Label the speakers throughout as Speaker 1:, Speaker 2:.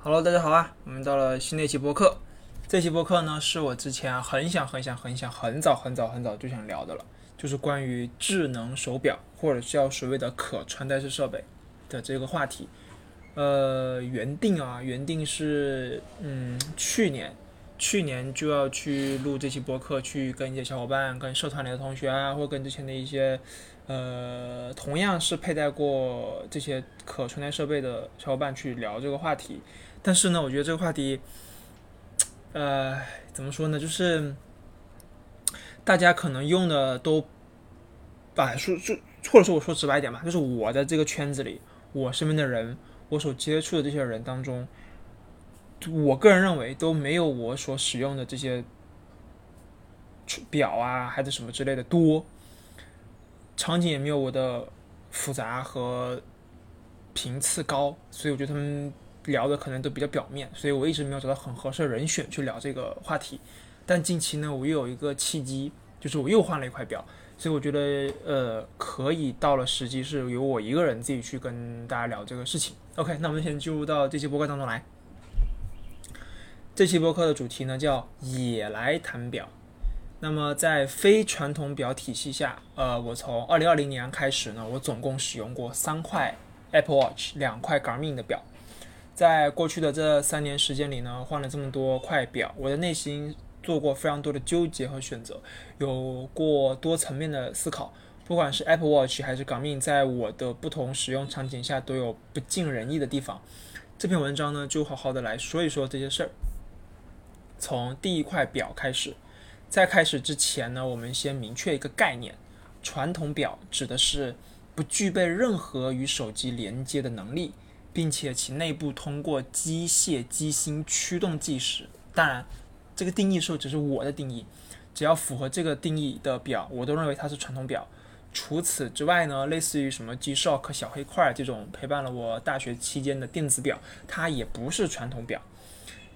Speaker 1: Hello，大家好啊！我们到了新的一期播客。这期播客呢，是我之前很想、很想、很想、很早、很早、很早就想聊的了，就是关于智能手表或者叫所谓的可穿戴式设备的这个话题。呃，原定啊，原定是嗯，去年，去年就要去录这期播客，去跟一些小伙伴、跟社团里的同学啊，或跟之前的一些呃，同样是佩戴过这些可穿戴设备的小伙伴去聊这个话题。但是呢，我觉得这个话题，呃，怎么说呢？就是大家可能用的都，把说说，或者说我说直白一点吧，就是我的这个圈子里，我身边的人，我所接触的这些人当中，我个人认为都没有我所使用的这些表啊，还是什么之类的多，场景也没有我的复杂和频次高，所以我觉得他们。聊的可能都比较表面，所以我一直没有找到很合适的人选去聊这个话题。但近期呢，我又有一个契机，就是我又换了一块表，所以我觉得呃，可以到了时机是由我一个人自己去跟大家聊这个事情。OK，那我们先进入到这期播客当中来。这期播客的主题呢叫“也来谈表”。那么在非传统表体系下，呃，我从二零二零年开始呢，我总共使用过三块 Apple Watch，两块 Garmin 的表。在过去的这三年时间里呢，换了这么多块表，我的内心做过非常多的纠结和选择，有过多层面的思考。不管是 Apple Watch 还是 Garmin，在我的不同使用场景下都有不尽人意的地方。这篇文章呢，就好好的来说一说这些事儿。从第一块表开始，在开始之前呢，我们先明确一个概念：传统表指的是不具备任何与手机连接的能力。并且其内部通过机械机芯驱动计时。当然，这个定义说只是我的定义，只要符合这个定义的表，我都认为它是传统表。除此之外呢，类似于什么 G-Shock 小黑块这种陪伴了我大学期间的电子表，它也不是传统表。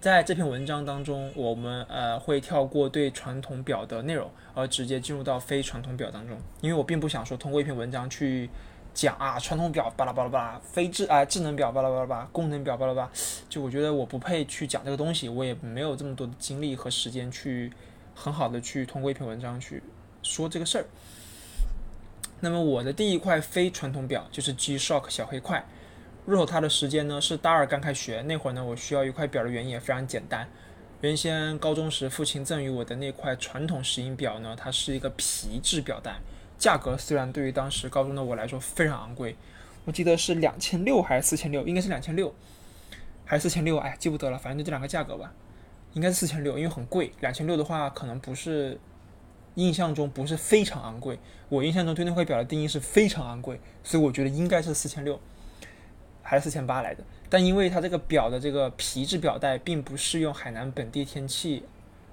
Speaker 1: 在这篇文章当中，我们呃会跳过对传统表的内容，而直接进入到非传统表当中，因为我并不想说通过一篇文章去。讲啊，传统表巴拉巴拉巴拉，非智啊智能表巴拉巴拉巴拉，功能表巴拉巴拉，就我觉得我不配去讲这个东西，我也没有这么多的精力和时间去很好的去通过一篇文章去说这个事儿。那么我的第一块非传统表就是 G-Shock 小黑块，入手它的时间呢是大二刚开学那会儿呢，我需要一块表的原因也非常简单，原先高中时父亲赠予我的那块传统石英表呢，它是一个皮质表带。价格虽然对于当时高中的我来说非常昂贵，我记得是两千六还是四千六，应该是两千六还是四千六，哎，记不得了，反正就这两个价格吧，应该是四千六，因为很贵。两千六的话，可能不是印象中不是非常昂贵，我印象中对那块表的定义是非常昂贵，所以我觉得应该是四千六还是四千八来的。但因为它这个表的这个皮质表带并不适用海南本地天气，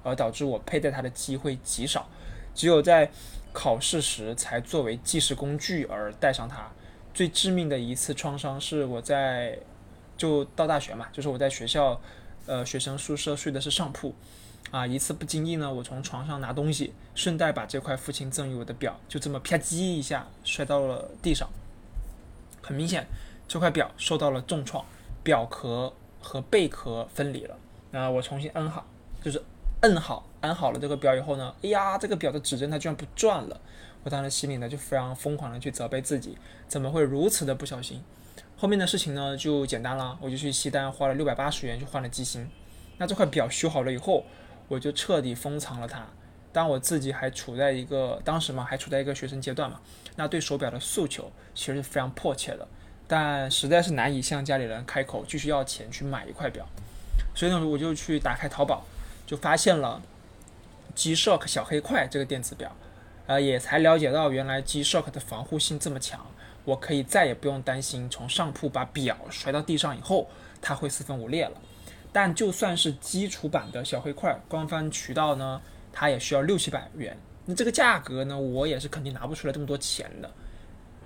Speaker 1: 而导致我佩戴它的机会极少，只有在。考试时才作为计时工具而带上它。最致命的一次创伤是我在就到大学嘛，就是我在学校呃学生宿舍睡的是上铺啊，一次不经意呢，我从床上拿东西，顺带把这块父亲赠予我的表就这么啪叽一下摔到了地上。很明显，这块表受到了重创，表壳和贝壳分离了。那我重新摁好，就是。摁好，安好了这个表以后呢，哎呀，这个表的指针它居然不转了，我当时心里呢就非常疯狂的去责备自己，怎么会如此的不小心？后面的事情呢就简单了，我就去西单花了六百八十元去换了机芯。那这块表修好了以后，我就彻底封藏了它。当我自己还处在一个当时嘛还处在一个学生阶段嘛，那对手表的诉求其实是非常迫切的，但实在是难以向家里人开口继续要钱去买一块表，所以呢我就去打开淘宝。就发现了 G-Shock 小黑块这个电子表，呃，也才了解到原来 G-Shock 的防护性这么强，我可以再也不用担心从上铺把表摔到地上以后它会四分五裂了。但就算是基础版的小黑块，官方渠道呢，它也需要六七百元。那这个价格呢，我也是肯定拿不出来这么多钱的，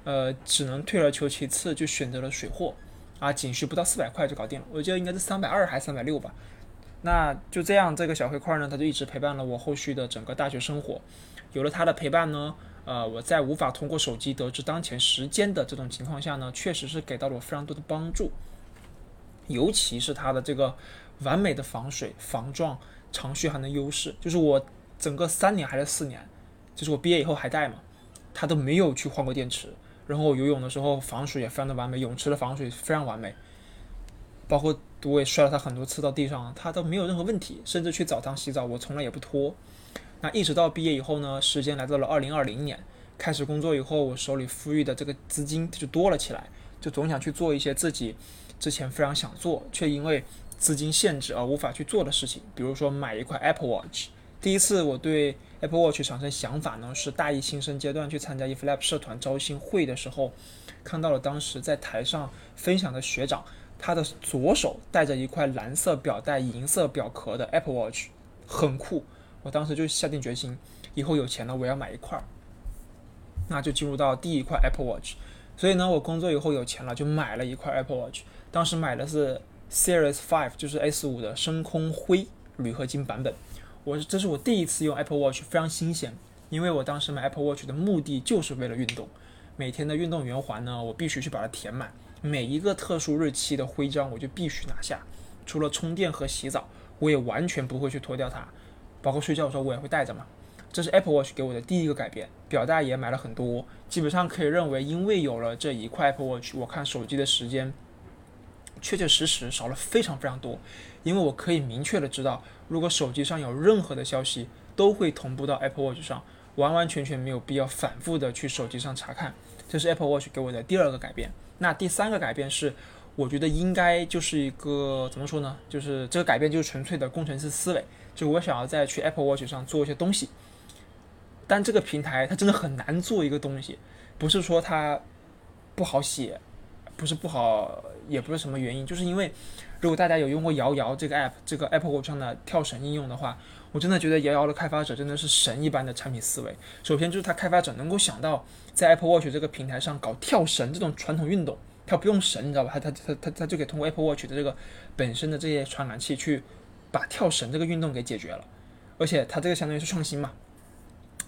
Speaker 1: 呃，只能退而求其次，就选择了水货，啊，仅需不到四百块就搞定了。我记得应该是三百二还是三百六吧。那就这样，这个小黑块呢，它就一直陪伴了我后续的整个大学生活。有了它的陪伴呢，呃，我在无法通过手机得知当前时间的这种情况下呢，确实是给到了我非常多的帮助。尤其是它的这个完美的防水、防撞、长续航的优势，就是我整个三年还是四年，就是我毕业以后还带嘛，它都没有去换过电池。然后我游泳的时候防水也非常的完美，泳池的防水非常完美，包括我也摔了他很多次到地上，他都没有任何问题。甚至去澡堂洗澡，我从来也不脱。那一直到毕业以后呢，时间来到了二零二零年，开始工作以后，我手里富裕的这个资金就多了起来，就总想去做一些自己之前非常想做却因为资金限制而无法去做的事情，比如说买一块 Apple Watch。第一次我对 Apple Watch 产生想法呢，是大一新生阶段去参加 eFlap 社团招新会的时候，看到了当时在台上分享的学长，他的左手戴着一块蓝色表带、银色表壳的 Apple Watch，很酷。我当时就下定决心，以后有钱了我要买一块儿。那就进入到第一块 Apple Watch。所以呢，我工作以后有钱了，就买了一块 Apple Watch。当时买的是 Series Five，就是 S 五的深空灰铝合金版本。我这是我第一次用 Apple Watch，非常新鲜，因为我当时买 Apple Watch 的目的就是为了运动，每天的运动圆环呢，我必须去把它填满，每一个特殊日期的徽章我就必须拿下，除了充电和洗澡，我也完全不会去脱掉它，包括睡觉的时候我也会带着嘛。这是 Apple Watch 给我的第一个改变，表带也买了很多，基本上可以认为，因为有了这一块 Apple Watch，我看手机的时间确确实实少了非常非常多，因为我可以明确的知道。如果手机上有任何的消息，都会同步到 Apple Watch 上，完完全全没有必要反复的去手机上查看。这是 Apple Watch 给我的第二个改变。那第三个改变是，我觉得应该就是一个怎么说呢？就是这个改变就是纯粹的工程师思维，就我想要在去 Apple Watch 上做一些东西。但这个平台它真的很难做一个东西，不是说它不好写，不是不好，也不是什么原因，就是因为。如果大家有用过摇摇这个 app，这个 Apple Watch 上的跳绳应用的话，我真的觉得摇摇的开发者真的是神一般的产品思维。首先就是他开发者能够想到在 Apple Watch 这个平台上搞跳绳这种传统运动，他不用绳，你知道吧？他他他他他就可以通过 Apple Watch 的这个本身的这些传感器去把跳绳这个运动给解决了。而且他这个相当于是创新嘛。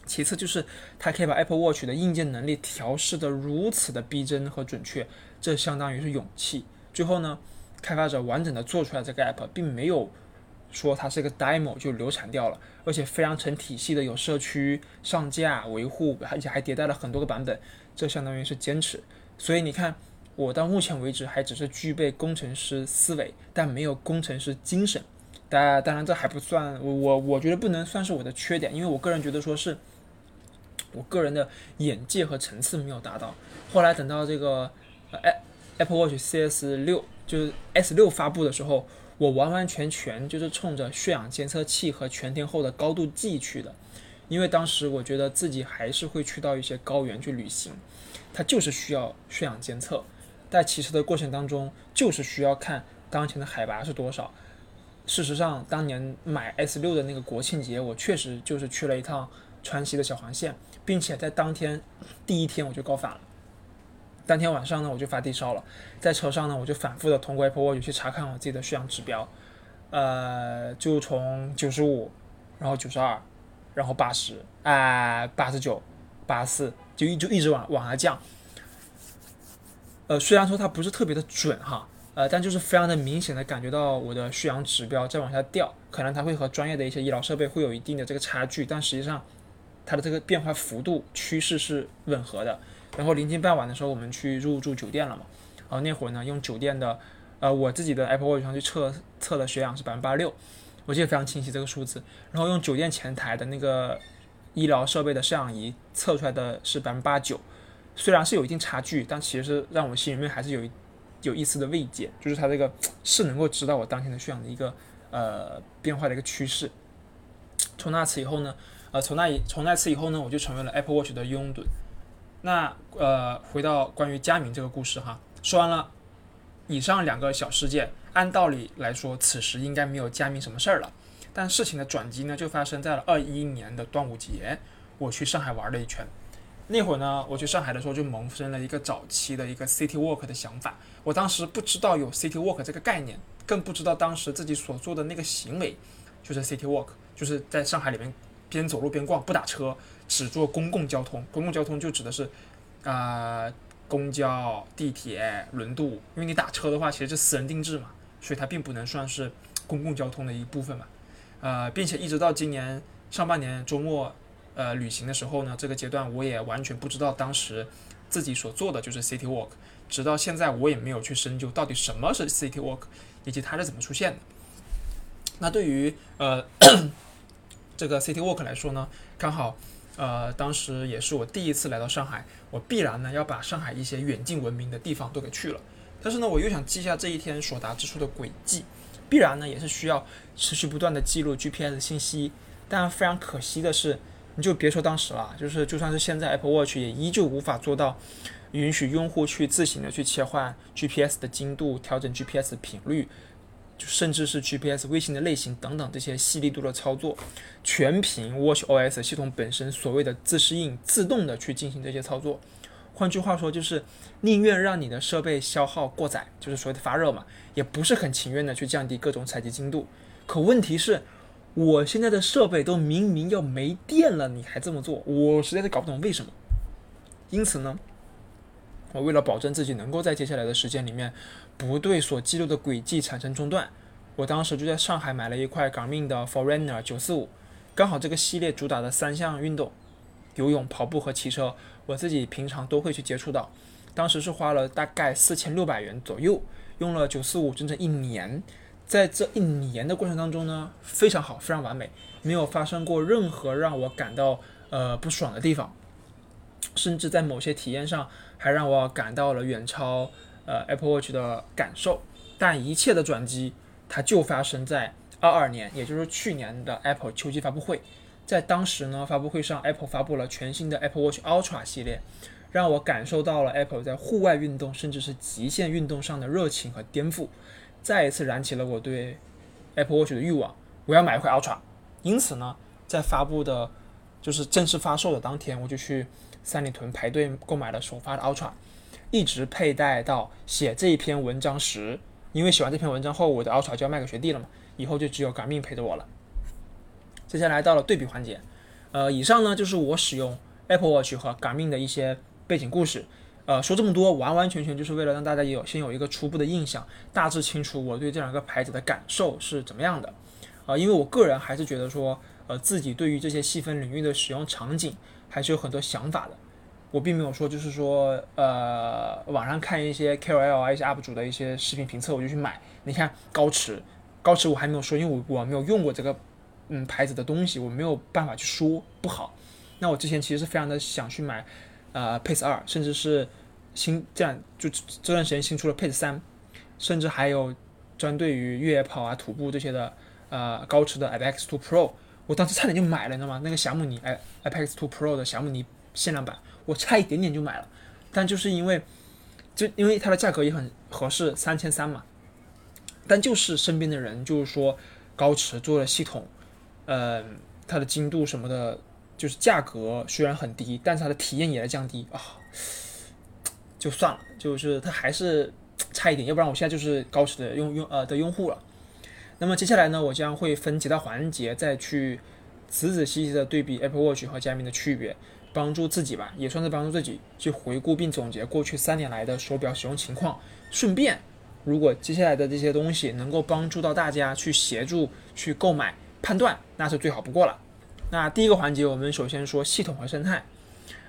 Speaker 1: 其次就是它可以把 Apple Watch 的硬件能力调试的如此的逼真和准确，这相当于是勇气。最后呢？开发者完整的做出来这个 app，并没有说它是一个 demo 就流产掉了，而且非常成体系的有社区上架维护，而且还迭代了很多个版本，这相当于是坚持。所以你看，我到目前为止还只是具备工程师思维，但没有工程师精神。当当然这还不算，我我我觉得不能算是我的缺点，因为我个人觉得说是我个人的眼界和层次没有达到。后来等到这个呃 Apple Watch CS 六。就是 S 六发布的时候，我完完全全就是冲着血氧监测器和全天候的高度计去的，因为当时我觉得自己还是会去到一些高原去旅行，它就是需要血氧监测，在骑车的过程当中就是需要看当前的海拔是多少。事实上，当年买 S 六的那个国庆节，我确实就是去了一趟川西的小黄线，并且在当天第一天我就高反了。当天晚上呢，我就发低烧了，在车上呢，我就反复的通过 Apple Watch 去查看我自己的血氧指标，呃，就从九十五，然后九十二，然后八十，啊，八十九，八十四，就一就一直往往下降。呃，虽然说它不是特别的准哈，呃，但就是非常的明显的感觉到我的血氧指标在往下掉，可能它会和专业的一些医疗设备会有一定的这个差距，但实际上它的这个变化幅度趋势是吻合的。然后临近傍晚的时候，我们去入住酒店了嘛。然后那会儿呢，用酒店的，呃，我自己的 Apple Watch 上去测测的血氧是百分之八十六，我记得非常清晰这个数字。然后用酒店前台的那个医疗设备的摄氧仪测出来的是百分之八九，虽然是有一定差距，但其实让我心里面还是有一有一丝的慰藉，就是它这个是能够知道我当前的血氧的一个呃变化的一个趋势。从那次以后呢，呃，从那以从那次以后呢，我就成为了 Apple Watch 的拥趸。那呃，回到关于佳明这个故事哈，说完了以上两个小事件，按道理来说，此时应该没有佳明什么事儿了。但事情的转机呢，就发生在了二一年的端午节，我去上海玩了一圈。那会儿呢，我去上海的时候就萌生了一个早期的一个 City Walk 的想法。我当时不知道有 City Walk 这个概念，更不知道当时自己所做的那个行为就是 City Walk，就是在上海里面边走路边逛，不打车。只坐公共交通，公共交通就指的是，啊，公交、地铁、轮渡。因为你打车的话，其实是私人定制嘛，所以它并不能算是公共交通的一部分嘛。呃，并且一直到今年上半年周末呃旅行的时候呢，这个阶段我也完全不知道当时自己所做的就是 City Walk，直到现在我也没有去深究到底什么是 City Walk，以及它是怎么出现的。那对于呃这个 City Walk 来说呢，刚好。呃，当时也是我第一次来到上海，我必然呢要把上海一些远近闻名的地方都给去了。但是呢，我又想记下这一天所达之处的轨迹，必然呢也是需要持续不断的记录 GPS 信息。但非常可惜的是，你就别说当时了，就是就算是现在 Apple Watch 也依旧无法做到允许用户去自行的去切换 GPS 的精度，调整 GPS 频率。就甚至是 GPS 卫星的类型等等这些细腻度的操作，全凭 WatchOS 系统本身所谓的自适应、自动的去进行这些操作。换句话说，就是宁愿让你的设备消耗过载，就是所谓的发热嘛，也不是很情愿的去降低各种采集精度。可问题是，我现在的设备都明明要没电了，你还这么做，我实在是搞不懂为什么。因此呢，我为了保证自己能够在接下来的时间里面。不对所记录的轨迹产生中断，我当时就在上海买了一块 Garmin 的 Forerunner 九四五，刚好这个系列主打的三项运动，游泳、跑步和骑车，我自己平常都会去接触到。当时是花了大概四千六百元左右，用了九四五整整一年，在这一年的过程当中呢，非常好，非常完美，没有发生过任何让我感到呃不爽的地方，甚至在某些体验上还让我感到了远超。呃，Apple Watch 的感受，但一切的转机，它就发生在二二年，也就是去年的 Apple 秋季发布会。在当时呢，发布会上，Apple 发布了全新的 Apple Watch Ultra 系列，让我感受到了 Apple 在户外运动，甚至是极限运动上的热情和颠覆，再一次燃起了我对 Apple Watch 的欲望。我要买一块 Ultra。因此呢，在发布的，就是正式发售的当天，我就去三里屯排队购买了首发的 Ultra。一直佩戴到写这一篇文章时，因为写完这篇文章后，我的 Ultra 就要卖给学弟了嘛，以后就只有 Garmin 陪着我了。接下来到了对比环节，呃，以上呢就是我使用 Apple Watch 和 Garmin 的一些背景故事。呃，说这么多，完完全全就是为了让大家有先有一个初步的印象，大致清楚我对这两个牌子的感受是怎么样的。啊，因为我个人还是觉得说，呃，自己对于这些细分领域的使用场景还是有很多想法的。我并没有说，就是说，呃，网上看一些 KOL 啊，一些 UP 主的一些视频评测，我就去买。你看高驰，高驰我还没有说，因为我我没有用过这个，嗯，牌子的东西，我没有办法去说不好。那我之前其实是非常的想去买，呃，Pace 二，甚至是新这样就这段时间新出了 Pace 三，甚至还有专对于越野跑啊、徒步这些的，呃，高驰的 Apex Two Pro，我当时差点就买了，你知道吗？那个霞慕尼 Apex Two Pro 的霞慕尼限量版。我差一点点就买了，但就是因为，就因为它的价格也很合适，三千三嘛。但就是身边的人就是说，高驰做的系统，呃，它的精度什么的，就是价格虽然很低，但是它的体验也在降低啊，就算了，就是它还是差一点，要不然我现在就是高驰的用用呃的用户了。那么接下来呢，我将会分几大环节再去仔仔细细的对比 Apple Watch 和佳明的区别。帮助自己吧，也算是帮助自己去回顾并总结过去三年来的手表使用情况。顺便，如果接下来的这些东西能够帮助到大家去协助去购买判断，那是最好不过了。那第一个环节，我们首先说系统和生态。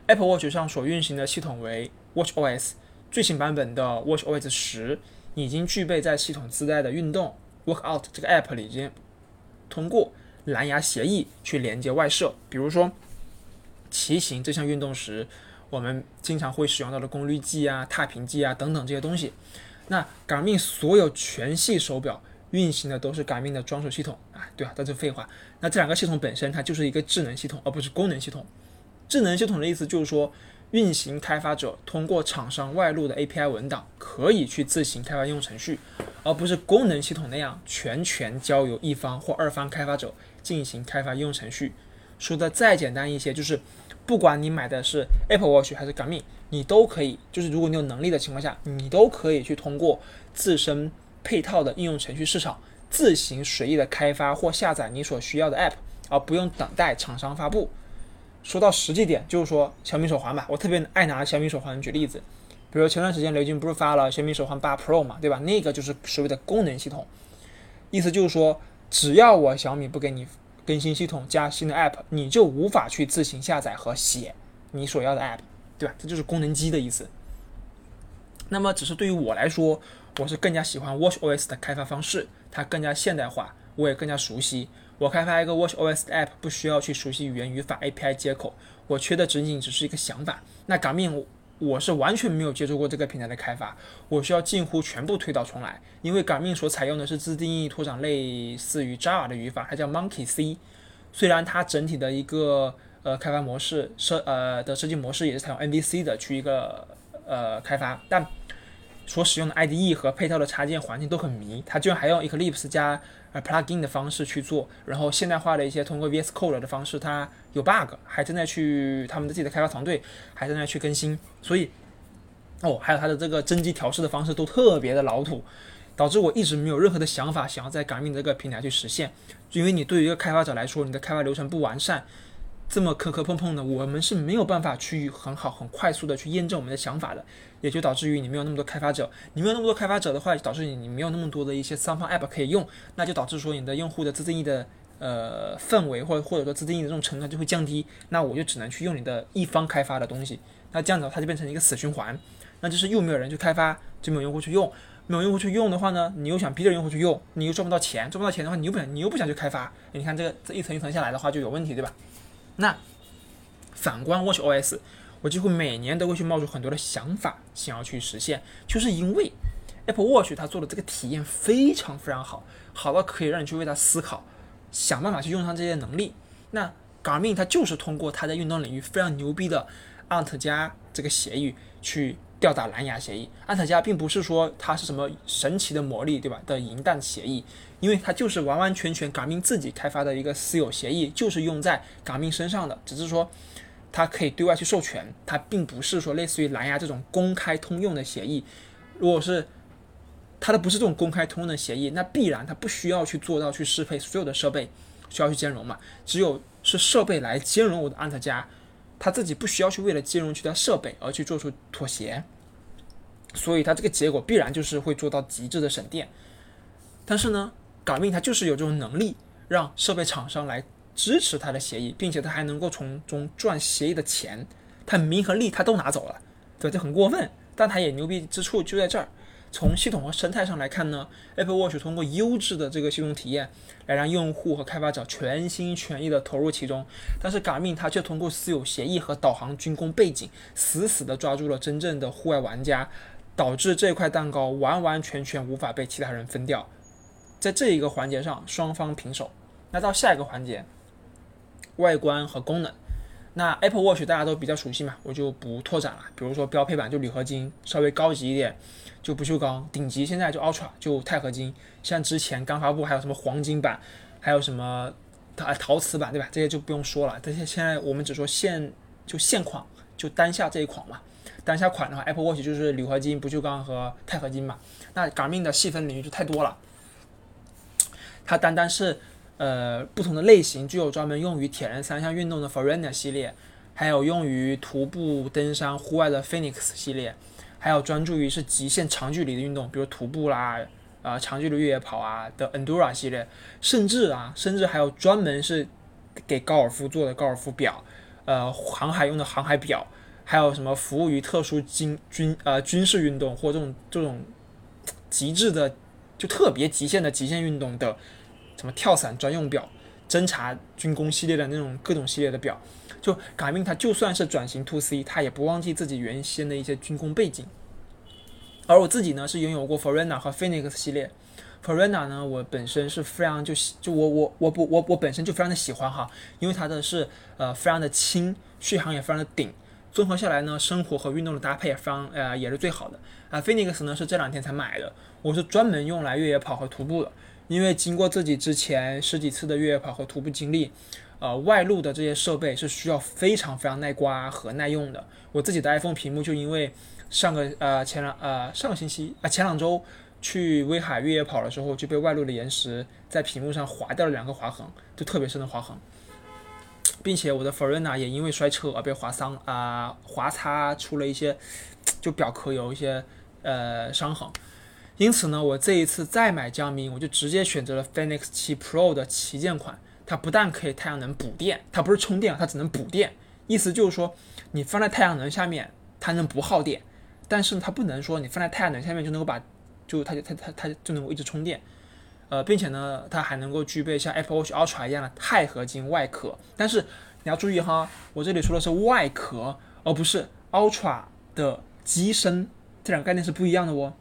Speaker 1: Apple Watch 上所运行的系统为 WatchOS，最新版本的 WatchOS 十已经具备在系统自带的运动 Workout 这个 App 里已经通过蓝牙协议去连接外设，比如说。骑行这项运动时，我们经常会使用到的功率计啊、踏频计啊等等这些东西。那 Garmin 所有全系手表运行的都是 Garmin 的专属系统啊，对啊，这是废话。那这两个系统本身它就是一个智能系统，而不是功能系统。智能系统的意思就是说，运行开发者通过厂商外录的 API 文档，可以去自行开发应用程序，而不是功能系统那样全权交由一方或二方开发者进行开发应用程序。说的再简单一些，就是。不管你买的是 Apple Watch 还是 Garmin，你都可以，就是如果你有能力的情况下，你都可以去通过自身配套的应用程序市场，自行随意的开发或下载你所需要的 App，而不用等待厂商发布。说到实际点，就是说小米手环吧，我特别爱拿小米手环举例子。比比如前段时间雷军不是发了小米手环八 Pro 嘛，对吧？那个就是所谓的功能系统，意思就是说，只要我小米不给你更新系统加新的 App，你就无法去自行下载和写你所要的 App，对吧？这就是功能机的意思。那么，只是对于我来说，我是更加喜欢 WatchOS 的开发方式，它更加现代化，我也更加熟悉。我开发一个 WatchOS 的 App 不需要去熟悉语言语法 API 接口，我缺的仅仅只是一个想法。那 Garmin 我是完全没有接触过这个平台的开发，我需要近乎全部推倒重来，因为 Garmin 所采用的是自定义拓展类似于 Java 的语法，它叫 Monkey C。虽然它整体的一个呃开发模式设呃的设计模式也是采用 MVC 的去一个呃开发，但所使用的 IDE 和配套的插件环境都很迷，它居然还用 Eclipse 加呃 Plugin 的方式去做，然后现代化的一些通过 VS Code 的方式，它有 bug，还正在去他们的自己的开发团队还在那去更新，所以哦，还有它的这个真机调试的方式都特别的老土，导致我一直没有任何的想法想要在港命这个平台去实现，因为你对于一个开发者来说，你的开发流程不完善。这么磕磕碰碰的，我们是没有办法去很好、很快速的去验证我们的想法的，也就导致于你没有那么多开发者，你没有那么多开发者的话，导致你你没有那么多的一些三方 app 可以用，那就导致说你的用户的自定义的呃氛围或者或者说自定义的这种成本就会降低，那我就只能去用你的一方开发的东西，那这样子它就变成一个死循环，那就是又没有人去开发，就没有用户去用，没有用户去用的话呢，你又想逼着用户去用，你又赚不到钱，赚不到钱的话，你又不想你又不想去开发，你看这个这一层一层下来的话就有问题，对吧？那反观 Watch OS，我几乎每年都会去冒出很多的想法，想要去实现，就是因为 Apple Watch 它做的这个体验非常非常好，好到可以让你去为它思考，想办法去用上这些能力。那 Garmin 它就是通过它在运动领域非常牛逼的 Ant 加这个协议去。吊打蓝牙协议，安特加并不是说它是什么神奇的魔力，对吧？的银弹协议，因为它就是完完全全 Garmin 自己开发的一个私有协议，就是用在 Garmin 身上的，只是说它可以对外去授权，它并不是说类似于蓝牙这种公开通用的协议。如果是它的不是这种公开通用的协议，那必然它不需要去做到去适配所有的设备需要去兼容嘛？只有是设备来兼容我的安特加。他自己不需要去为了兼容其他设备而去做出妥协，所以它这个结果必然就是会做到极致的省电。但是呢，Garmin 它就是有这种能力，让设备厂商来支持它的协议，并且它还能够从中赚协议的钱，它名和利它都拿走了，对，就很过分。但它也牛逼之处就在这儿。从系统和生态上来看呢，Apple Watch 通过优质的这个系统体验，来让用户和开发者全心全意的投入其中。但是 Garmin 它却通过私有协议和导航军工背景，死死的抓住了真正的户外玩家，导致这块蛋糕完完全全无法被其他人分掉。在这一个环节上，双方平手。那到下一个环节，外观和功能。那 Apple Watch 大家都比较熟悉嘛，我就不拓展了。比如说标配版就铝合金，稍微高级一点就不锈钢，顶级现在就 Ultra 就钛合金。像之前刚发布还有什么黄金版，还有什么陶陶瓷版，对吧？这些就不用说了。这些现在我们只说现就现款就当下这一款嘛。当下款的话，Apple Watch 就是铝合金、不锈钢和钛合金嘛。那 Garmin 的细分领域就太多了，它单单是。呃，不同的类型具有专门用于铁人三项运动的 Forerunner 系列，还有用于徒步登山户外的 Phoenix 系列，还有专注于是极限长距离的运动，比如徒步啦，啊长距离越野跑啊的 Endura 系列，甚至啊，甚至还有专门是给高尔夫做的高尔夫表，呃，航海用的航海表，还有什么服务于特殊军军呃军事运动或这种这种极致的就特别极限的极限运动的。什么跳伞专用表、侦察军工系列的那种各种系列的表，就改命它就算是转型 To C，它也不忘记自己原先的一些军工背景。而我自己呢是拥有过 Forerunner 和 Phoenix 系列，Forerunner 呢我本身是非常就就我我我不我我本身就非常的喜欢哈，因为它的是呃非常的轻，续航也非常的顶，综合下来呢生活和运动的搭配也非常呃也是最好的。啊 Phoenix 呢是这两天才买的，我是专门用来越野跑和徒步的。因为经过自己之前十几次的越野跑和徒步经历，呃，外露的这些设备是需要非常非常耐刮和耐用的。我自己的 iPhone 屏幕就因为上个呃前两呃上个星期啊前两周去威海越野跑的时候就被外露的岩石在屏幕上划掉了两个划痕，就特别深的划痕，并且我的 f o r e n a 也因为摔车而被划伤啊划擦出了一些。就表壳有一些呃伤痕。因此呢，我这一次再买江民，我就直接选择了 Phoenix 7 Pro 的旗舰款。它不但可以太阳能补电，它不是充电，它只能补电。意思就是说，你放在太阳能下面，它能不耗电，但是它不能说你放在太阳能下面就能够把，就它就它它它就能够一直充电。呃，并且呢，它还能够具备像 Apple Watch Ultra 一样的钛合金外壳。但是你要注意哈，我这里说的是外壳，而不是 Ultra 的机身，这两个概念是不一样的哦。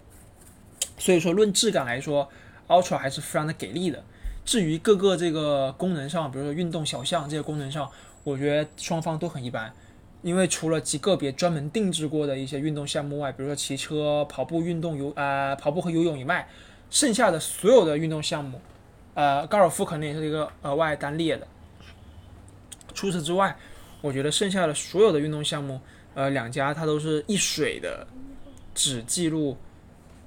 Speaker 1: 所以说，论质感来说，Ultra 还是非常的给力的。至于各个这个功能上，比如说运动小项这些功能上，我觉得双方都很一般。因为除了极个别专门定制过的一些运动项目外，比如说骑车、跑步、运动游啊跑步和游泳以外，剩下的所有的运动项目，呃，高尔夫可能也是一个额外单列的。除此之外，我觉得剩下的所有的运动项目，呃，两家它都是一水的，只记录。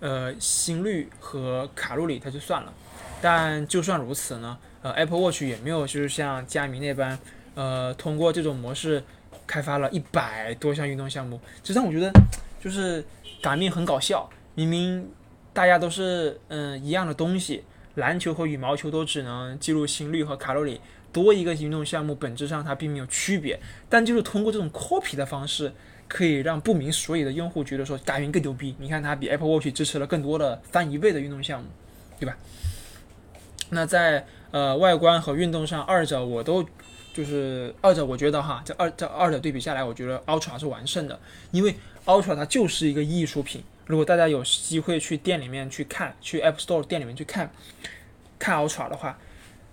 Speaker 1: 呃，心率和卡路里它就算了，但就算如此呢，呃，Apple Watch 也没有就是像佳明那般，呃，通过这种模式开发了一百多项运动项目，这让我觉得就是感命很搞笑。明明大家都是嗯一样的东西，篮球和羽毛球都只能记录心率和卡路里，多一个运动项目本质上它并没有区别，但就是通过这种 copy 的方式。可以让不明所以的用户觉得说佳云更牛逼。你看它比 Apple Watch 支持了更多的翻一倍的运动项目，对吧？那在呃外观和运动上，二者我都就是二者，我觉得哈，这二这二者对比下来，我觉得 Ultra 是完胜的，因为 Ultra 它就是一个艺术品。如果大家有机会去店里面去看，去 App Store 店里面去看看 Ultra 的话。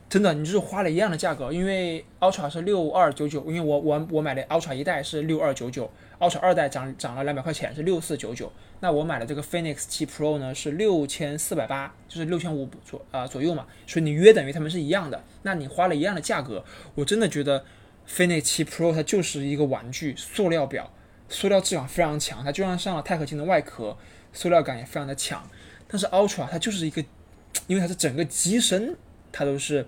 Speaker 1: 真的，你就是花了一样的价格，因为 Ultra 是六二九九，因为我我我买的 Ultra 一代是六二九九，Ultra 二代涨涨了两百块钱是六四九九，那我买的这个 Phoenix 7 Pro 呢是六千四百八，就是六千五左啊左右嘛，所以你约等于他们是一样的，那你花了一样的价格，我真的觉得 Phoenix 7 Pro 它就是一个玩具，塑料表，塑料质感非常强，它就算上了钛合金的外壳，塑料感也非常的强，但是 Ultra 它就是一个，因为它是整个机身。它都是，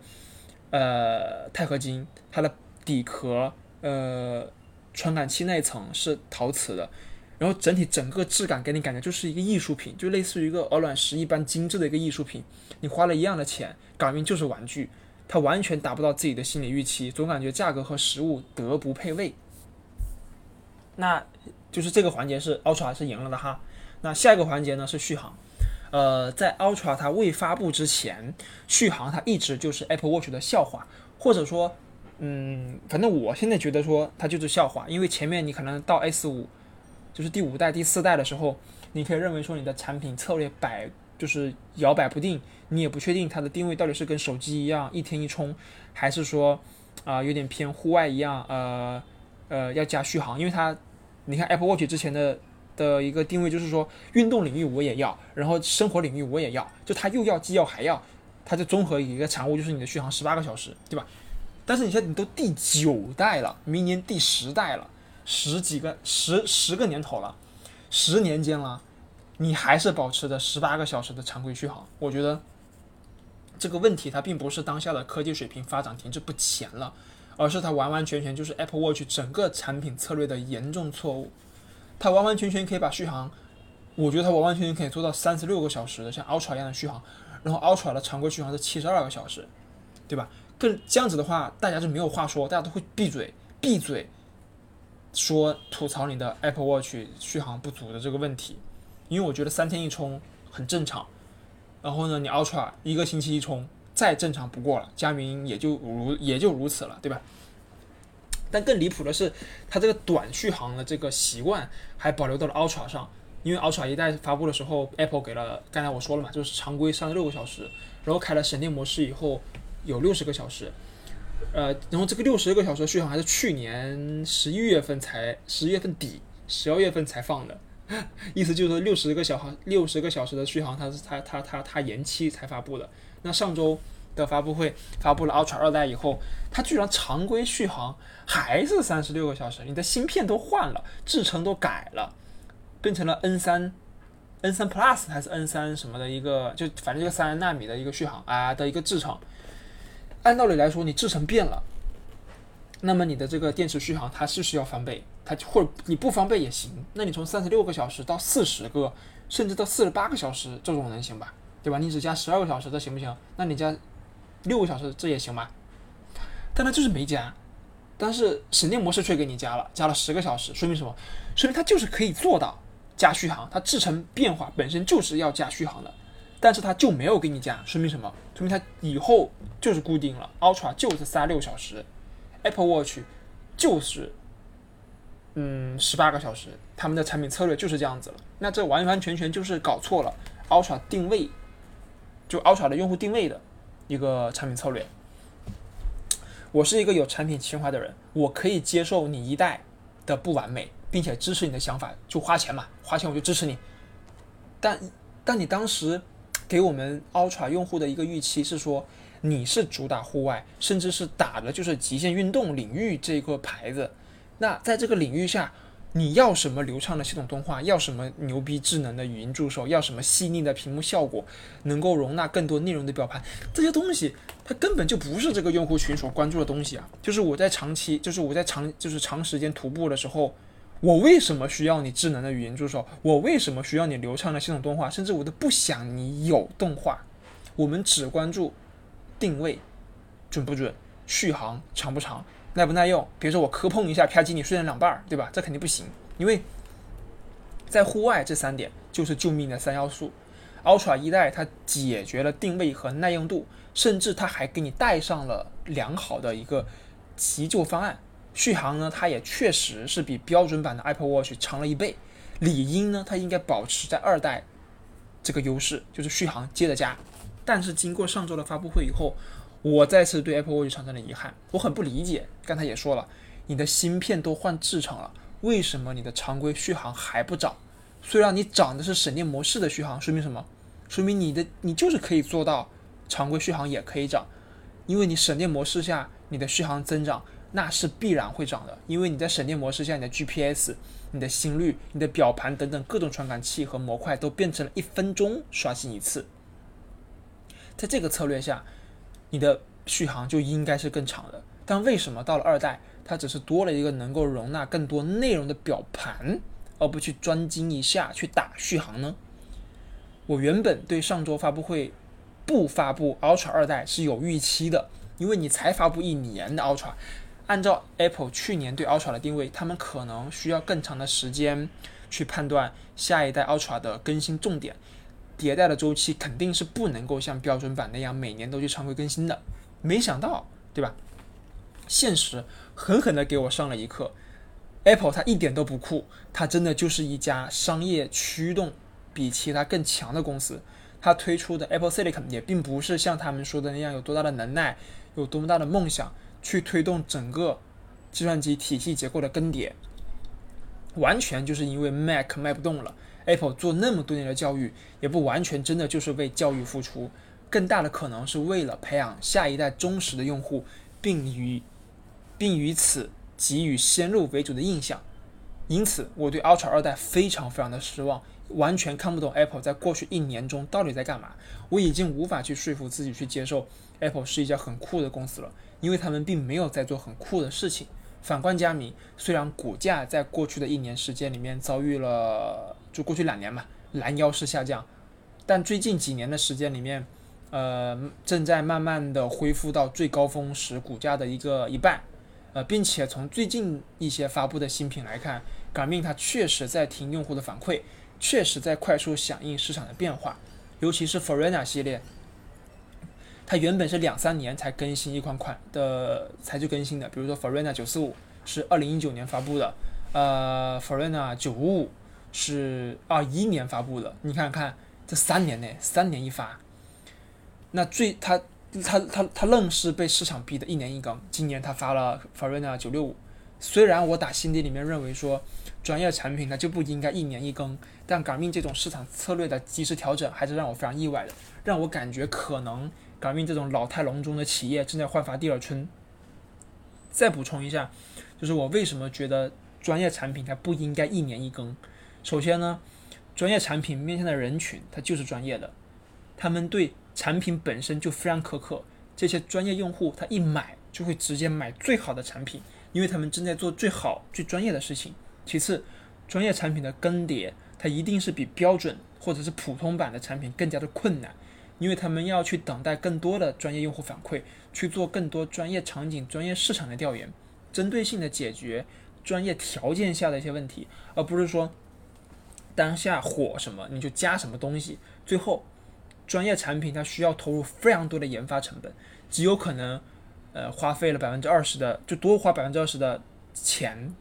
Speaker 1: 呃，钛合金，它的底壳，呃，传感器那一层是陶瓷的，然后整体整个质感给你感觉就是一个艺术品，就类似于一个鹅卵石一般精致的一个艺术品。你花了一样的钱，感觉就是玩具，它完全达不到自己的心理预期，总感觉价格和实物德不配位。那就是这个环节是 Ultra 是赢了的哈。那下一个环节呢是续航。呃，在 Ultra 它未发布之前，续航它一直就是 Apple Watch 的笑话，或者说，嗯，反正我现在觉得说它就是笑话，因为前面你可能到 S 五，就是第五代、第四代的时候，你可以认为说你的产品策略摆就是摇摆不定，你也不确定它的定位到底是跟手机一样一天一充，还是说啊有点偏户外一样，呃呃要加续航，因为它，你看 Apple Watch 之前的。的一个定位就是说，运动领域我也要，然后生活领域我也要，就它又要既要还要，它就综合一个产物就是你的续航十八个小时，对吧？但是你现在你都第九代了，明年第十代了，十几个十十个年头了，十年间了，你还是保持着十八个小时的常规续航，我觉得这个问题它并不是当下的科技水平发展停滞不前了，而是它完完全全就是 Apple Watch 整个产品策略的严重错误。它完完全全可以把续航，我觉得它完完全全可以做到三十六个小时的，像 Ultra 一样的续航，然后 Ultra 的常规续航是七十二个小时，对吧？更这样子的话，大家就没有话说，大家都会闭嘴闭嘴，说吐槽你的 Apple Watch 续航不足的这个问题，因为我觉得三天一充很正常，然后呢，你 Ultra 一个星期一充再正常不过了，佳明也就如也就如此了，对吧？但更离谱的是，它这个短续航的这个习惯还保留到了 Ultra 上，因为 Ultra 一代发布的时候，Apple 给了刚才我说了嘛，就是常规三十六个小时，然后开了省电模式以后有六十个小时，呃，然后这个六十个小时的续航还是去年十一月份才十一月份底十二月份才放的，意思就是说六十个小航六十个小时的续航它是它它它它延期才发布的，那上周。的发布会发布了 Ultra 二代以后，它居然常规续航还是三十六个小时，你的芯片都换了，制程都改了，变成了 N 三、N 三 Plus 还是 N 三什么的一个，就反正就三纳米的一个续航啊的一个制程。按道理来说，你制程变了，那么你的这个电池续航它是需要翻倍，它或者你不翻倍也行，那你从三十六个小时到四十个，甚至到四十八个小时，这种能行吧？对吧？你只加十二个小时，这行不行？那你加六个小时，这也行吧？但它就是没加，但是省电模式却给你加了，加了十个小时，说明什么？说明它就是可以做到加续航，它制成变化本身就是要加续航的，但是它就没有给你加，说明什么？说明它以后就是固定了，Ultra 就是三六小时，Apple Watch 就是嗯十八个小时，他们的产品策略就是这样子了。那这完完全全就是搞错了 Ultra 定位，就 Ultra 的用户定位的一个产品策略。我是一个有产品情怀的人，我可以接受你一代的不完美，并且支持你的想法，就花钱嘛，花钱我就支持你。但但你当时给我们 Ultra 用户的一个预期是说，你是主打户外，甚至是打的就是极限运动领域这个牌子。那在这个领域下，你要什么流畅的系统动画，要什么牛逼智能的语音助手，要什么细腻的屏幕效果，能够容纳更多内容的表盘，这些东西它根本就不是这个用户群所关注的东西啊！就是我在长期，就是我在长，就是长时间徒步的时候，我为什么需要你智能的语音助手？我为什么需要你流畅的系统动画？甚至我都不想你有动画，我们只关注定位准不准，续航长不长。耐不耐用？比如说我磕碰一下，啪叽，你碎成两半儿，对吧？这肯定不行，因为在户外这三点就是救命的三要素。Ultra 一代它解决了定位和耐用度，甚至它还给你带上了良好的一个急救方案。续航呢，它也确实是比标准版的 Apple Watch 长了一倍，理应呢它应该保持在二代这个优势，就是续航接着加。但是经过上周的发布会以后，我再次对 Apple Watch 产生了遗憾，我很不理解。刚才也说了，你的芯片都换制成了，为什么你的常规续航还不涨？虽然你涨的是省电模式的续航，说明什么？说明你的你就是可以做到常规续航也可以涨，因为你省电模式下你的续航增长那是必然会涨的，因为你在省电模式下，你的 GPS、你的心率、你的表盘等等各种传感器和模块都变成了一分钟刷新一次，在这个策略下。你的续航就应该是更长的，但为什么到了二代，它只是多了一个能够容纳更多内容的表盘，而不去专精一下去打续航呢？我原本对上周发布会不发布 Ultra 二代是有预期的，因为你才发布一年的 Ultra，按照 Apple 去年对 Ultra 的定位，他们可能需要更长的时间去判断下一代 Ultra 的更新重点。迭代的周期肯定是不能够像标准版那样每年都去常规更新的，没想到，对吧？现实狠狠地给我上了一课，Apple 它一点都不酷，它真的就是一家商业驱动比其他更强的公司。它推出的 Apple Silicon 也并不是像他们说的那样有多大的能耐，有多么大的梦想去推动整个计算机体系结构的更迭，完全就是因为 Mac 卖不动了。Apple 做那么多年的教育，也不完全真的就是为教育付出，更大的可能是为了培养下一代忠实的用户，并与并于此给予先入为主的印象。因此，我对 Ultra 二代非常非常的失望，完全看不懂 Apple 在过去一年中到底在干嘛。我已经无法去说服自己去接受 Apple 是一家很酷的公司了，因为他们并没有在做很酷的事情。反观佳明，虽然股价在过去的一年时间里面遭遇了。就过去两年嘛，拦腰式下降，但最近几年的时间里面，呃，正在慢慢的恢复到最高峰时股价的一个一半，呃，并且从最近一些发布的新品来看，Garmin 它确实在听用户的反馈，确实在快速响应市场的变化，尤其是 Forerunner 系列，它原本是两三年才更新一款款的才去更新的，比如说 Forerunner 九四五是二零一九年发布的，呃，Forerunner 九五五。是二一年发布的，你看看这三年内三年一发，那最他他他他愣是被市场逼的一年一更。今年他发了 Forerunner 九六五，虽然我打心底里面认为说专业产品它就不应该一年一更，但 Garmin 这种市场策略的及时调整还是让我非常意外的，让我感觉可能 Garmin 这种老态龙钟的企业正在焕发第二春。再补充一下，就是我为什么觉得专业产品它不应该一年一更。首先呢，专业产品面向的人群，它就是专业的，他们对产品本身就非常苛刻。这些专业用户，他一买就会直接买最好的产品，因为他们正在做最好、最专业的事情。其次，专业产品的更迭，它一定是比标准或者是普通版的产品更加的困难，因为他们要去等待更多的专业用户反馈，去做更多专业场景、专业市场的调研，针对性的解决专业条件下的一些问题，而不是说当下火什么你就加什么东西，最后。专业产品它需要投入非常多的研发成本，极有可能，呃，花费了百分之二十的，就多花百分之二十的钱，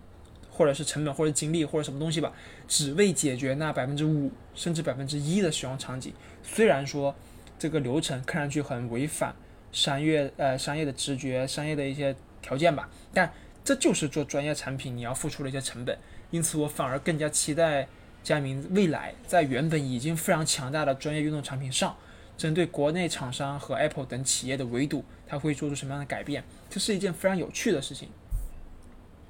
Speaker 1: 或者是成本，或者精力，或者什么东西吧，只为解决那百分之五甚至百分之一的使用场景。虽然说这个流程看上去很违反商业呃商业的直觉、商业的一些条件吧，但这就是做专业产品你要付出的一些成本。因此，我反而更加期待。佳明未来在原本已经非常强大的专业运动产品上，针对国内厂商和 Apple 等企业的围堵，它会做出什么样的改变？这是一件非常有趣的事情。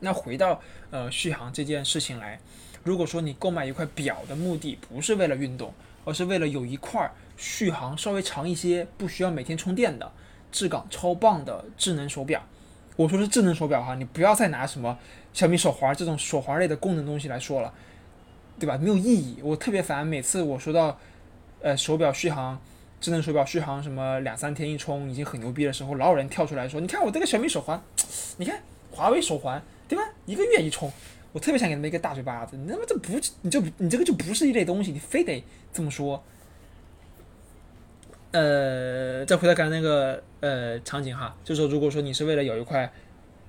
Speaker 1: 那回到呃续航这件事情来，如果说你购买一块表的目的不是为了运动，而是为了有一块续航稍微长一些、不需要每天充电的、质感超棒的智能手表，我说是智能手表哈，你不要再拿什么小米手环这种手环类的功能东西来说了。对吧？没有意义。我特别烦，每次我说到，呃，手表续航，智能手表续航什么两三天一充已经很牛逼的时候，老有人跳出来说：“你看我这个小米手环，你看华为手环，对吧？一个月一充。”我特别想给他们一个大嘴巴子。你他妈这不，你就你这个就不是一类东西，你非得这么说。呃，再回到刚才那个呃场景哈，就是说，如果说你是为了有一块，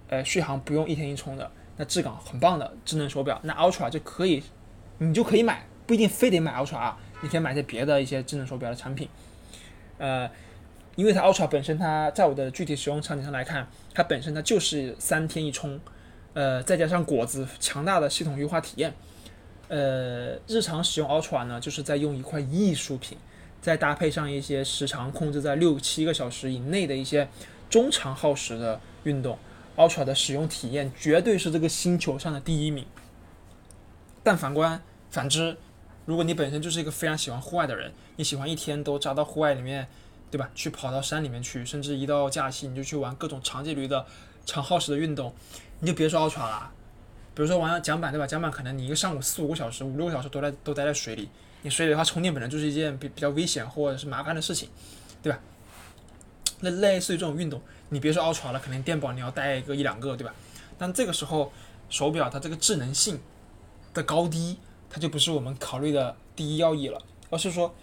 Speaker 1: 呃，续航不用一天一充的，那质感很棒的智能手表，那 Ultra 就可以。你就可以买，不一定非得买 Ultra 啊，你可以买些别的一些智能手表的产品，呃，因为它 Ultra 本身，它在我的具体使用场景上来看，它本身它就是三天一充，呃，再加上果子强大的系统优化体验，呃，日常使用 Ultra 呢，就是在用一块艺术品，再搭配上一些时长控制在六七个小时以内的一些中长耗时的运动，Ultra 的使用体验绝对是这个星球上的第一名。但反观反之，如果你本身就是一个非常喜欢户外的人，你喜欢一天都扎到户外里面，对吧？去跑到山里面去，甚至一到假期你就去玩各种长距离的、长耗时的运动，你就别说 Ultra 了。比如说玩桨板，对吧？桨板可能你一个上午四五个小时、五六个小时都在都待在水里，你水里的话充电本来就是一件比比较危险或者是麻烦的事情，对吧？那类似于这种运动，你别说 Ultra 了，可能电宝你要带一个一两个，对吧？但这个时候手表它这个智能性。的高低，它就不是我们考虑的第一要义了，而是说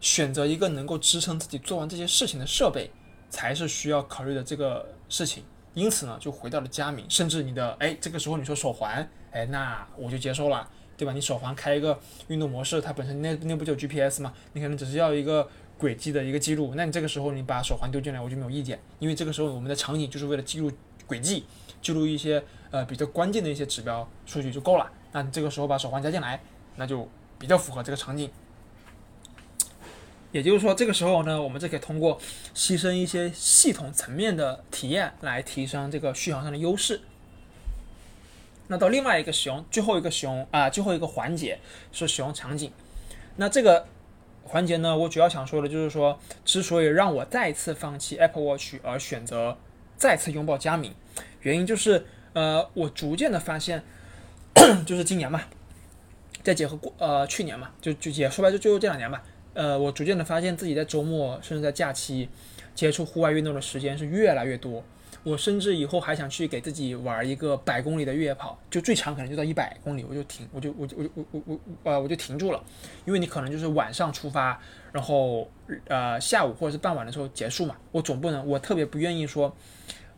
Speaker 1: 选择一个能够支撑自己做完这些事情的设备，才是需要考虑的这个事情。因此呢，就回到了佳明，甚至你的哎，这个时候你说手环，哎，那我就接受了，对吧？你手环开一个运动模式，它本身那那不就 GPS 吗？你可能只是要一个轨迹的一个记录，那你这个时候你把手环丢进来，我就没有意见，因为这个时候我们的场景就是为了记录轨迹，记录一些呃比较关键的一些指标数据就够了。那你这个时候把手环加进来，那就比较符合这个场景。也就是说，这个时候呢，我们就可以通过牺牲一些系统层面的体验来提升这个续航上的优势。那到另外一个使用，最后一个使用啊，最后一个环节是使用场景。那这个环节呢，我主要想说的就是说，之所以让我再次放弃 Apple Watch 而选择再次拥抱佳明，原因就是呃，我逐渐的发现。就是今年嘛，再结合过呃去年嘛，就就也说白就就这两年吧。呃，我逐渐的发现自己在周末甚至在假期接触户外运动的时间是越来越多。我甚至以后还想去给自己玩一个百公里的越野跑，就最长可能就到一百公里，我就停，我就我就我我我我呃我就停住了，因为你可能就是晚上出发，然后呃下午或者是傍晚的时候结束嘛。我总不能，我特别不愿意说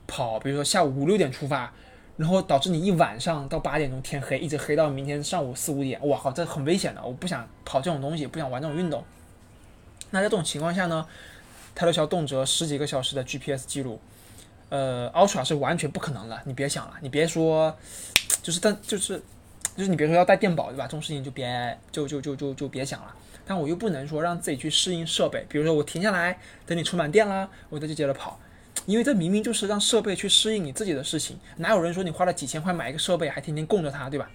Speaker 1: 跑，比如说下午五六点出发。然后导致你一晚上到八点钟天黑，一直黑到明天上午四五点，哇靠，这很危险的，我不想跑这种东西，不想玩这种运动。那在这种情况下呢，泰勒桥动辄十几个小时的 GPS 记录，呃，Ultra 是完全不可能了，你别想了，你别说，就是但就是就是你别说要带电宝对吧？这种事情就别就就就就就别想了。但我又不能说让自己去适应设备，比如说我停下来等你充满电啦，我再去接着跑。因为这明明就是让设备去适应你自己的事情，哪有人说你花了几千块买一个设备还天天供着它，对吧？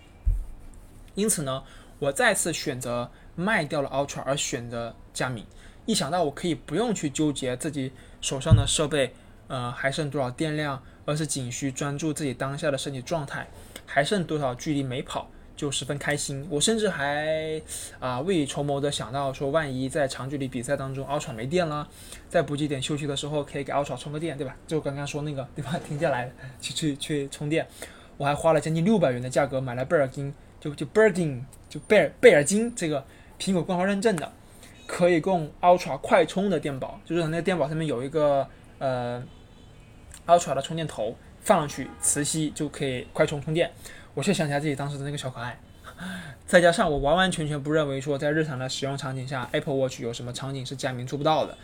Speaker 1: 因此呢，我再次选择卖掉了 Ultra 而选择佳明。一想到我可以不用去纠结自己手上的设备呃还剩多少电量，而是仅需专注自己当下的身体状态，还剩多少距离没跑。就十分开心，我甚至还啊未雨绸缪的想到说，万一在长距离比赛当中，Ultra 没电了，在补给点休息的时候，可以给 Ultra 充个电，对吧？就刚刚说那个，对吧？停下来去去去充电，我还花了将近六百元的价格买了贝尔金，就就贝尔金，就贝尔贝尔金这个苹果官方认证的，可以供 Ultra 快充的电宝，就是那个电宝上面有一个呃 Ultra 的充电头，放上去磁吸就可以快充充电。我却想起来自己当时的那个小可爱，再加上我完完全全不认为说在日常的使用场景下，Apple Watch 有什么场景是佳明做不到的。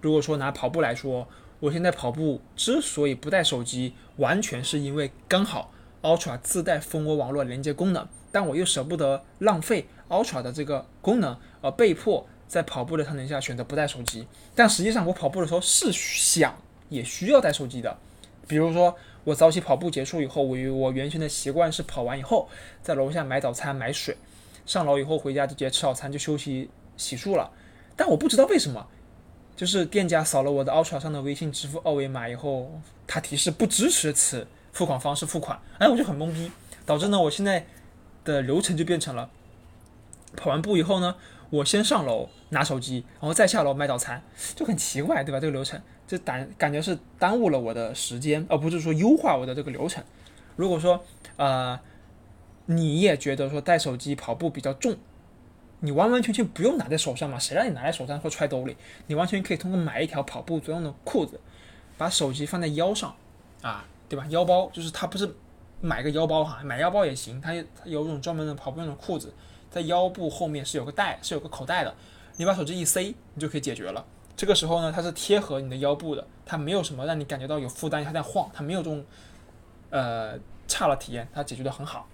Speaker 1: 如果说拿跑步来说，我现在跑步之所以不带手机，完全是因为刚好 Ultra 自带蜂窝网络连接功能，但我又舍不得浪费 Ultra 的这个功能，而被迫在跑步的场景下选择不带手机。但实际上我跑步的时候是想也需要带手机的，比如说。我早起跑步结束以后，我我原先的习惯是跑完以后在楼下买早餐买水，上楼以后回家直接吃早餐就休息洗漱了。但我不知道为什么，就是店家扫了我的 Ultra 上的微信支付二维码以后，它提示不支持此付款方式付款，哎，我就很懵逼，导致呢我现在的流程就变成了跑完步以后呢，我先上楼拿手机，然后再下楼买早餐，就很奇怪，对吧？这个流程。这感感觉是耽误了我的时间，而不是说优化我的这个流程。如果说呃你也觉得说带手机跑步比较重，你完完全全不用拿在手上嘛？谁让你拿在手上或揣兜里？你完全可以通过买一条跑步专用的裤子，把手机放在腰上啊，对吧？腰包就是它不是买个腰包哈，买腰包也行，它它有种专门的跑步用的裤子，在腰部后面是有个带，是有个口袋的，你把手机一塞，你就可以解决了。这个时候呢，它是贴合你的腰部的，它没有什么让你感觉到有负担，它在晃，它没有这种呃差的体验，它解决的很好。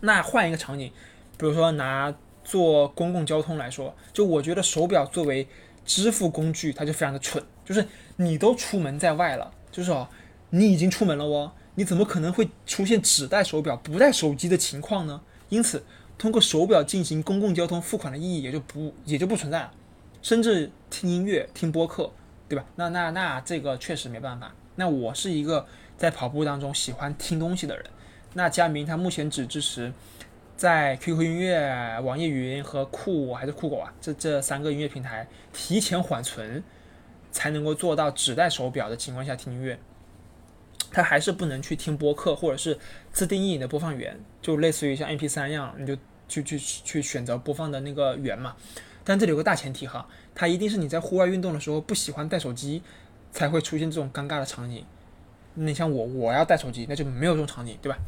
Speaker 1: 那换一个场景，比如说拿坐公共交通来说，就我觉得手表作为支付工具，它就非常的蠢。就是你都出门在外了，就是说你已经出门了哦，你怎么可能会出现只带手表不带手机的情况呢？因此，通过手表进行公共交通付款的意义也就不也就不存在了。甚至听音乐、听播客，对吧？那那那这个确实没办法。那我是一个在跑步当中喜欢听东西的人。那佳明他目前只支持在 QQ 音乐、网易云和酷还是酷狗啊这这三个音乐平台提前缓存，才能够做到只带手表的情况下听音乐。他还是不能去听播客或者是自定义的播放源，就类似于像 MP3 一样，你就去去去选择播放的那个源嘛。但这里有个大前提哈，它一定是你在户外运动的时候不喜欢带手机，才会出现这种尴尬的场景。你像我，我要带手机，那就没有这种场景，对吧？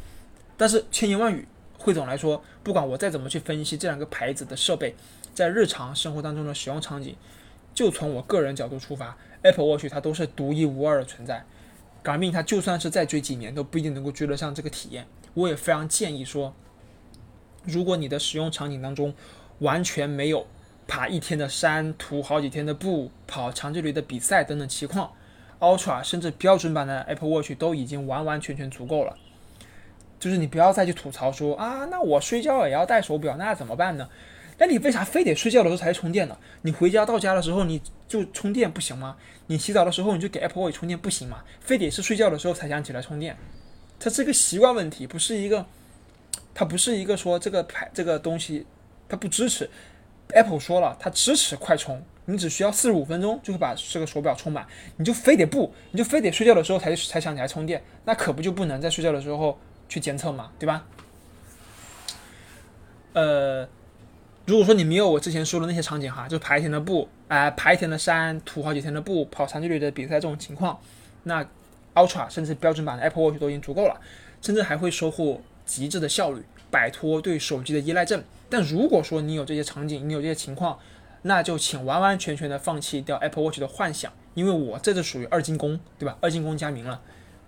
Speaker 1: 但是千言万语汇总来说，不管我再怎么去分析这两个牌子的设备在日常生活当中的使用场景，就从我个人角度出发，Apple Watch 它都是独一无二的存在。Garmin 它就算是再追几年，都不一定能够追得上这个体验。我也非常建议说，如果你的使用场景当中完全没有爬一天的山，徒好几天的步，跑长距离的比赛等等情况，Ultra 甚至标准版的 Apple Watch 都已经完完全全足够了。就是你不要再去吐槽说啊，那我睡觉也要带手表，那怎么办呢？那你为啥非得睡觉的时候才充电呢？你回家到家的时候你就充电不行吗？你洗澡的时候你就给 Apple Watch 充电不行吗？非得是睡觉的时候才想起来充电？它是个习惯问题，不是一个，它不是一个说这个牌这个东西它不支持。Apple 说了，它支持快充，你只需要四十五分钟就会把这个手表充满，你就非得不，你就非得睡觉的时候才才想起来充电，那可不就不能在睡觉的时候去监测嘛，对吧？呃，如果说你没有我之前说的那些场景哈，就爬一天的步，哎，爬一天的山，徒好几天的步，跑长距离的比赛这种情况，那 Ultra 甚至标准版的 Apple Watch 都已经足够了，甚至还会收获极致的效率，摆脱对手机的依赖症。但如果说你有这些场景，你有这些情况，那就请完完全全的放弃掉 Apple Watch 的幻想，因为我这是属于二进攻，对吧？二进攻加名了，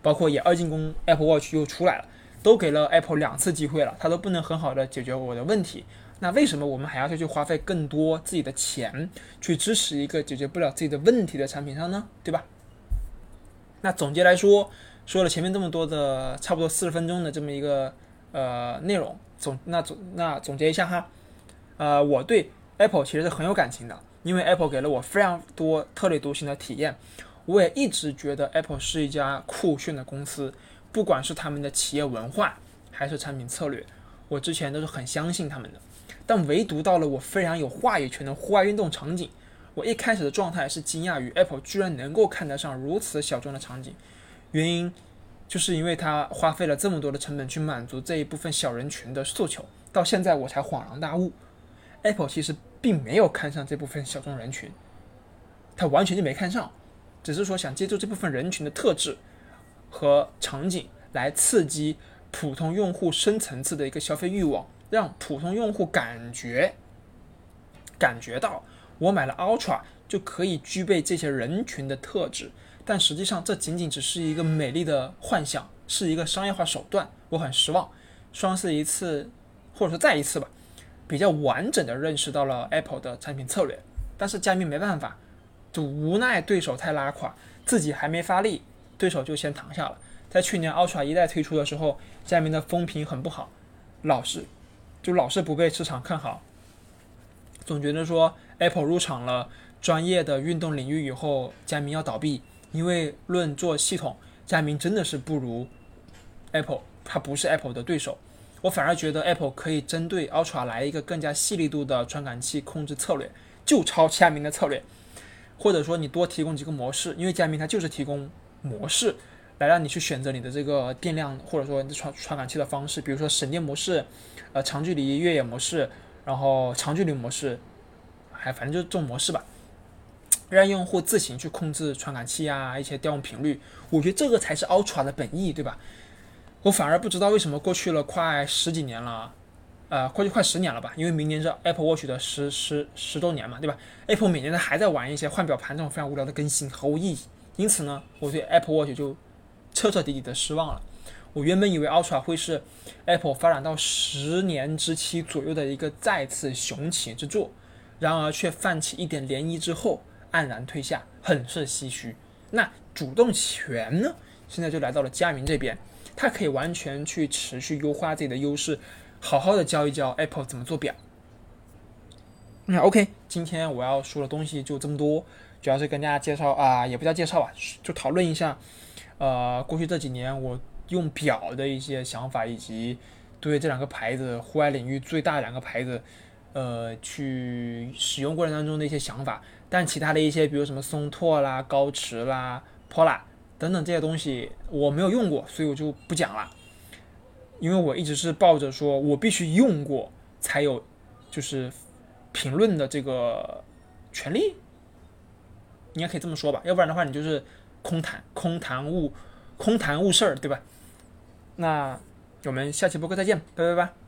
Speaker 1: 包括也二进攻 Apple Watch 又出来了，都给了 Apple 两次机会了，它都不能很好的解决我的问题，那为什么我们还要再去花费更多自己的钱去支持一个解决不了自己的问题的产品上呢？对吧？那总结来说，说了前面这么多的差不多四十分钟的这么一个呃内容。总那总那总结一下哈，呃，我对 Apple 其实是很有感情的，因为 Apple 给了我非常多特立独行的体验。我也一直觉得 Apple 是一家酷炫的公司，不管是他们的企业文化还是产品策略，我之前都是很相信他们的。但唯独到了我非常有话语权的户外运动场景，我一开始的状态是惊讶于 Apple 居然能够看得上如此小众的场景。原因就是因为它花费了这么多的成本去满足这一部分小人群的诉求，到现在我才恍然大悟，Apple 其实并没有看上这部分小众人群，它完全就没看上，只是说想借助这部分人群的特质和场景来刺激普通用户深层次的一个消费欲望。让普通用户感觉感觉到我买了 Ultra 就可以具备这些人群的特质，但实际上这仅仅只是一个美丽的幻想，是一个商业化手段。我很失望。双四一次，或者说再一次吧，比较完整的认识到了 Apple 的产品策略。但是佳明没办法，就无奈对手太拉垮，自己还没发力，对手就先躺下了。在去年 Ultra 一代推出的时候，佳明的风评很不好，老是。就老是不被市场看好，总觉得说 Apple 入场了专业的运动领域以后，佳明要倒闭，因为论做系统，佳明真的是不如 Apple，它不是 Apple 的对手。我反而觉得 Apple 可以针对 Ultra 来一个更加细腻度的传感器控制策略，就抄佳明的策略，或者说你多提供几个模式，因为佳明它就是提供模式。来让你去选择你的这个电量，或者说你的传传感器的方式，比如说省电模式，呃，长距离越野模式，然后长距离模式，还反正就是这种模式吧，让用户自行去控制传感器啊，一些调用频率。我觉得这个才是 Ultra 的本意，对吧？我反而不知道为什么过去了快十几年了，呃，过去快十年了吧？因为明年是 Apple Watch 的十十十周年嘛，对吧？Apple 每年都还在玩一些换表盘这种非常无聊的更新，毫无意义。因此呢，我对 Apple Watch 就。彻彻底底的失望了。我原本以为 Ultra 会是 Apple 发展到十年之期左右的一个再次雄起之作，然而却泛起一点涟漪之后黯然退下，很是唏嘘。那主动权呢？现在就来到了佳明这边，他可以完全去持续优化自己的优势，好好的教一教 Apple 怎么做表。那 OK，今天我要说的东西就这么多，主要是跟大家介绍啊，也不叫介绍吧，就讨论一下。呃，过去这几年我用表的一些想法，以及对这两个牌子户外领域最大的两个牌子，呃，去使用过程当中的一些想法。但其他的一些，比如什么松拓啦、高驰啦、Pola 等等这些东西，我没有用过，所以我就不讲了。因为我一直是抱着说我必须用过才有，就是评论的这个权利，应该可以这么说吧。要不然的话，你就是。空谈空谈误空谈误事儿，对吧？那我们下期播客再见，拜拜拜。